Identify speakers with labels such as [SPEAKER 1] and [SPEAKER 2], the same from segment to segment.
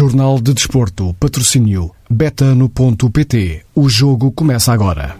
[SPEAKER 1] Jornal de Desporto, patrocínio betano.pt. O jogo começa agora.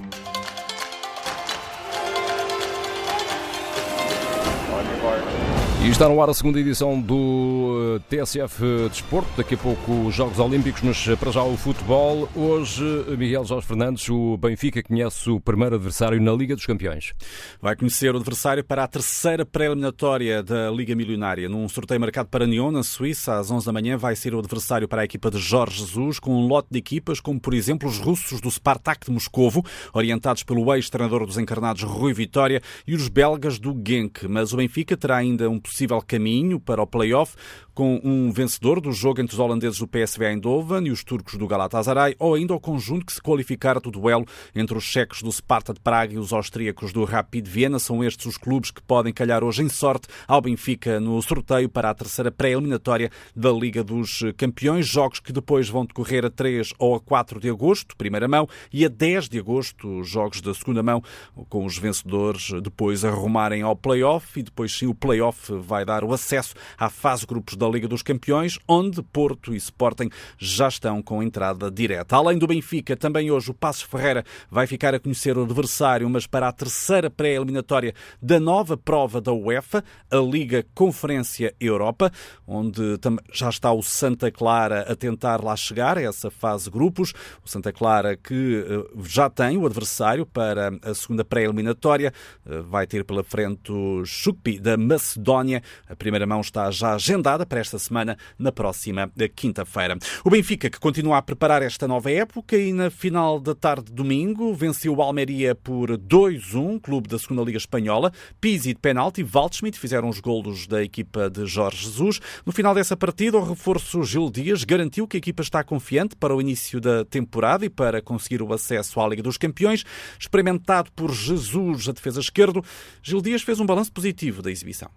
[SPEAKER 2] E está no ar a segunda edição do eh, TSF Desporto. Daqui a pouco os Jogos Olímpicos, mas eh, para já o futebol. Hoje, eh, Miguel Jorge Fernandes, o Benfica conhece o primeiro adversário na Liga dos Campeões.
[SPEAKER 3] Vai conhecer o adversário para a terceira pré-eliminatória da Liga Milionária. Num sorteio marcado para Nyon, na Suíça, às 11 da manhã, vai ser o adversário para a equipa de Jorge Jesus, com um lote de equipas, como por exemplo os russos do Spartak de Moscovo, orientados pelo ex-treinador dos encarnados Rui Vitória, e os belgas do Genk. Mas o Benfica terá ainda um possível caminho para o play-off com um vencedor do jogo entre os holandeses do PSV Eindhoven e os turcos do Galatasaray, ou ainda o conjunto que se qualificar do duelo entre os checos do Sparta de Praga e os austríacos do Rapid Viena. São estes os clubes que podem calhar hoje em sorte ao Benfica no sorteio para a terceira pré-eliminatória da Liga dos Campeões. Jogos que depois vão decorrer a 3 ou a 4 de agosto, primeira mão, e a 10 de agosto, jogos da segunda mão, com os vencedores depois arrumarem ao play-off e depois sim o play-off vai dar o acesso à fase grupos da Liga dos Campeões, onde Porto e Sporting já estão com entrada direta. Além do Benfica, também hoje o Passos Ferreira vai ficar a conhecer o adversário, mas para a terceira pré-eliminatória da nova prova da UEFA, a Liga Conferência Europa, onde já está o Santa Clara a tentar lá chegar essa fase grupos. O Santa Clara que eh, já tem o adversário para a segunda pré-eliminatória, eh, vai ter pela frente o Shukpi da Macedónia. A primeira mão está já agendada para esta semana, na próxima quinta-feira. O Benfica, que continua a preparar esta nova época e na final da tarde de domingo venceu o Almeria por 2-1, clube da segunda Liga Espanhola. Pizzi de penalti, Waldschmidt fizeram os golos da equipa de Jorge Jesus. No final dessa partida, o reforço Gil Dias garantiu que a equipa está confiante para o início da temporada e para conseguir o acesso à Liga dos Campeões. Experimentado por Jesus, a defesa esquerdo, Gil Dias fez um balanço positivo da exibição.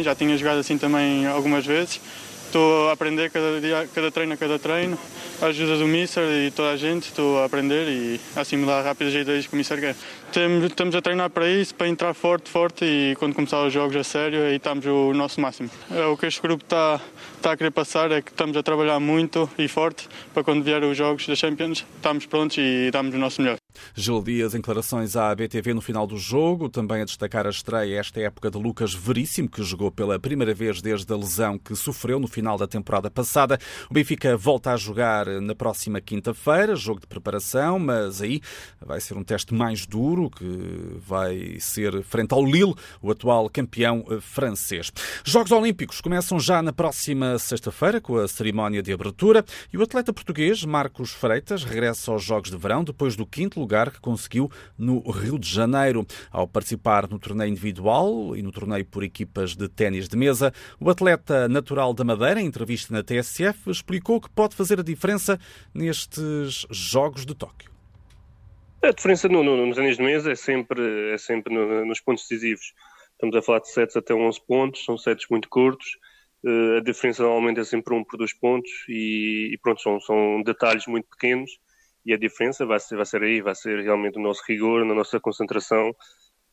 [SPEAKER 4] Já tinha jogado assim também algumas vezes. Estou a aprender cada dia, cada treino a cada treino. A ajuda do Mister e toda a gente, estou a aprender e a assimilar rápido as ideias que o Mister quer. Estamos a treinar para isso, para entrar forte, forte e quando começar os jogos a sério, aí estamos o nosso máximo. É o que este grupo está, está a querer passar é que estamos a trabalhar muito e forte para quando vier os jogos da Champions, estamos prontos e damos o nosso melhor.
[SPEAKER 3] Gil Dias, em declarações à BTV no final do jogo, também a destacar a estreia esta época de Lucas Veríssimo, que jogou pela primeira vez desde a lesão que sofreu no final da temporada passada. O Benfica volta a jogar na próxima quinta-feira, jogo de preparação, mas aí vai ser um teste mais duro, que vai ser frente ao Lille, o atual campeão francês. Jogos Olímpicos começam já na próxima sexta-feira, com a cerimónia de abertura, e o atleta português Marcos Freitas regressa aos Jogos de Verão depois do quinto lugar que conseguiu no Rio de Janeiro. Ao participar no torneio individual e no torneio por equipas de ténis de mesa, o atleta natural da Madeira, em entrevista na TSF, explicou que pode fazer a diferença nestes Jogos de Tóquio.
[SPEAKER 5] A diferença no, no, nos anéis de mesa é sempre, é sempre no, nos pontos decisivos. Estamos a falar de sets até 11 pontos, são sets muito curtos. Uh, a diferença normalmente é sempre um por dois pontos e, e pronto, são, são detalhes muito pequenos e a diferença vai ser, vai ser aí, vai ser realmente o nosso rigor, na nossa concentração,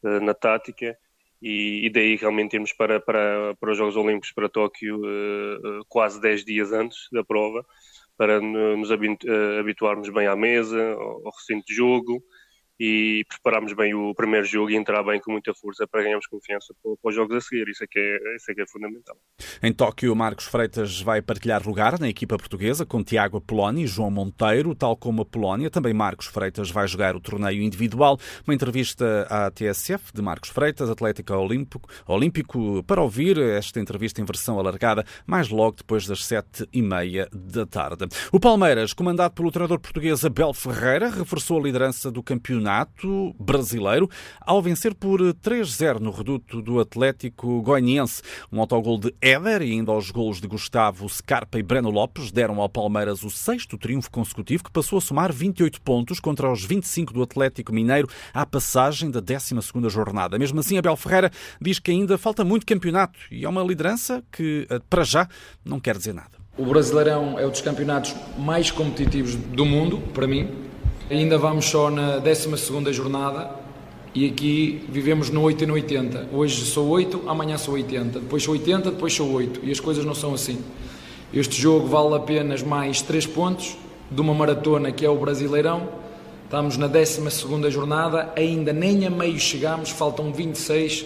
[SPEAKER 5] uh, na tática e, e, daí realmente irmos para, para, para os Jogos Olímpicos para Tóquio uh, quase 10 dias antes da prova para nos habituarmos bem à mesa, ao, recinto de jogo e prepararmos bem o primeiro jogo e entrar bem com muita força para ganharmos confiança para, para os jogos a seguir. Isso é, que é, isso é que é fundamental.
[SPEAKER 3] Em Tóquio, Marcos Freitas vai partilhar lugar na equipa portuguesa com Tiago Apoloni e João Monteiro, tal como a Polónia. Também Marcos Freitas vai jogar o torneio individual. Uma entrevista à TSF de Marcos Freitas, Atlético Olímpico, Olímpico, para ouvir esta entrevista em versão alargada, mais logo depois das sete e meia da tarde. O Palmeiras, comandado pelo treinador português Abel Ferreira, reforçou a liderança do campeonato campeonato brasileiro ao vencer por 3-0 no reduto do Atlético Goianiense. Um autogol de Éder e ainda aos golos de Gustavo Scarpa e Breno Lopes deram ao Palmeiras o sexto triunfo consecutivo que passou a somar 28 pontos contra os 25 do Atlético Mineiro à passagem da 12ª jornada. Mesmo assim, Abel Ferreira diz que ainda falta muito campeonato e é uma liderança que, eh, para já, não quer dizer nada.
[SPEAKER 6] O Brasileirão é um dos campeonatos mais competitivos do mundo, para mim. Ainda vamos só na 12 jornada e aqui vivemos no 8 e no 80. Hoje sou 8, amanhã sou 80, depois sou 80, depois sou 8 e as coisas não são assim. Este jogo vale apenas mais 3 pontos de uma maratona que é o Brasileirão. Estamos na 12 jornada, ainda nem a meio chegamos, faltam 26.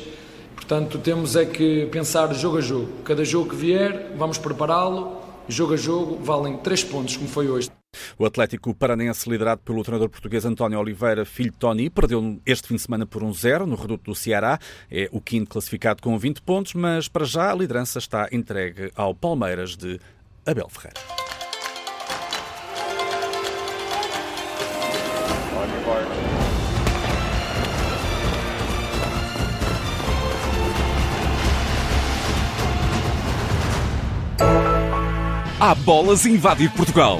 [SPEAKER 6] Portanto, temos é que pensar jogo a jogo. Cada jogo que vier, vamos prepará-lo. Jogo a jogo, valem 3 pontos, como foi hoje.
[SPEAKER 3] O Atlético Paranense, liderado pelo treinador português António Oliveira, filho de Tony, perdeu este fim de semana por um zero no reduto do Ceará. É o quinto classificado com 20 pontos, mas para já a liderança está entregue ao Palmeiras de Abel Ferreira.
[SPEAKER 7] Há bolas a invadir Portugal.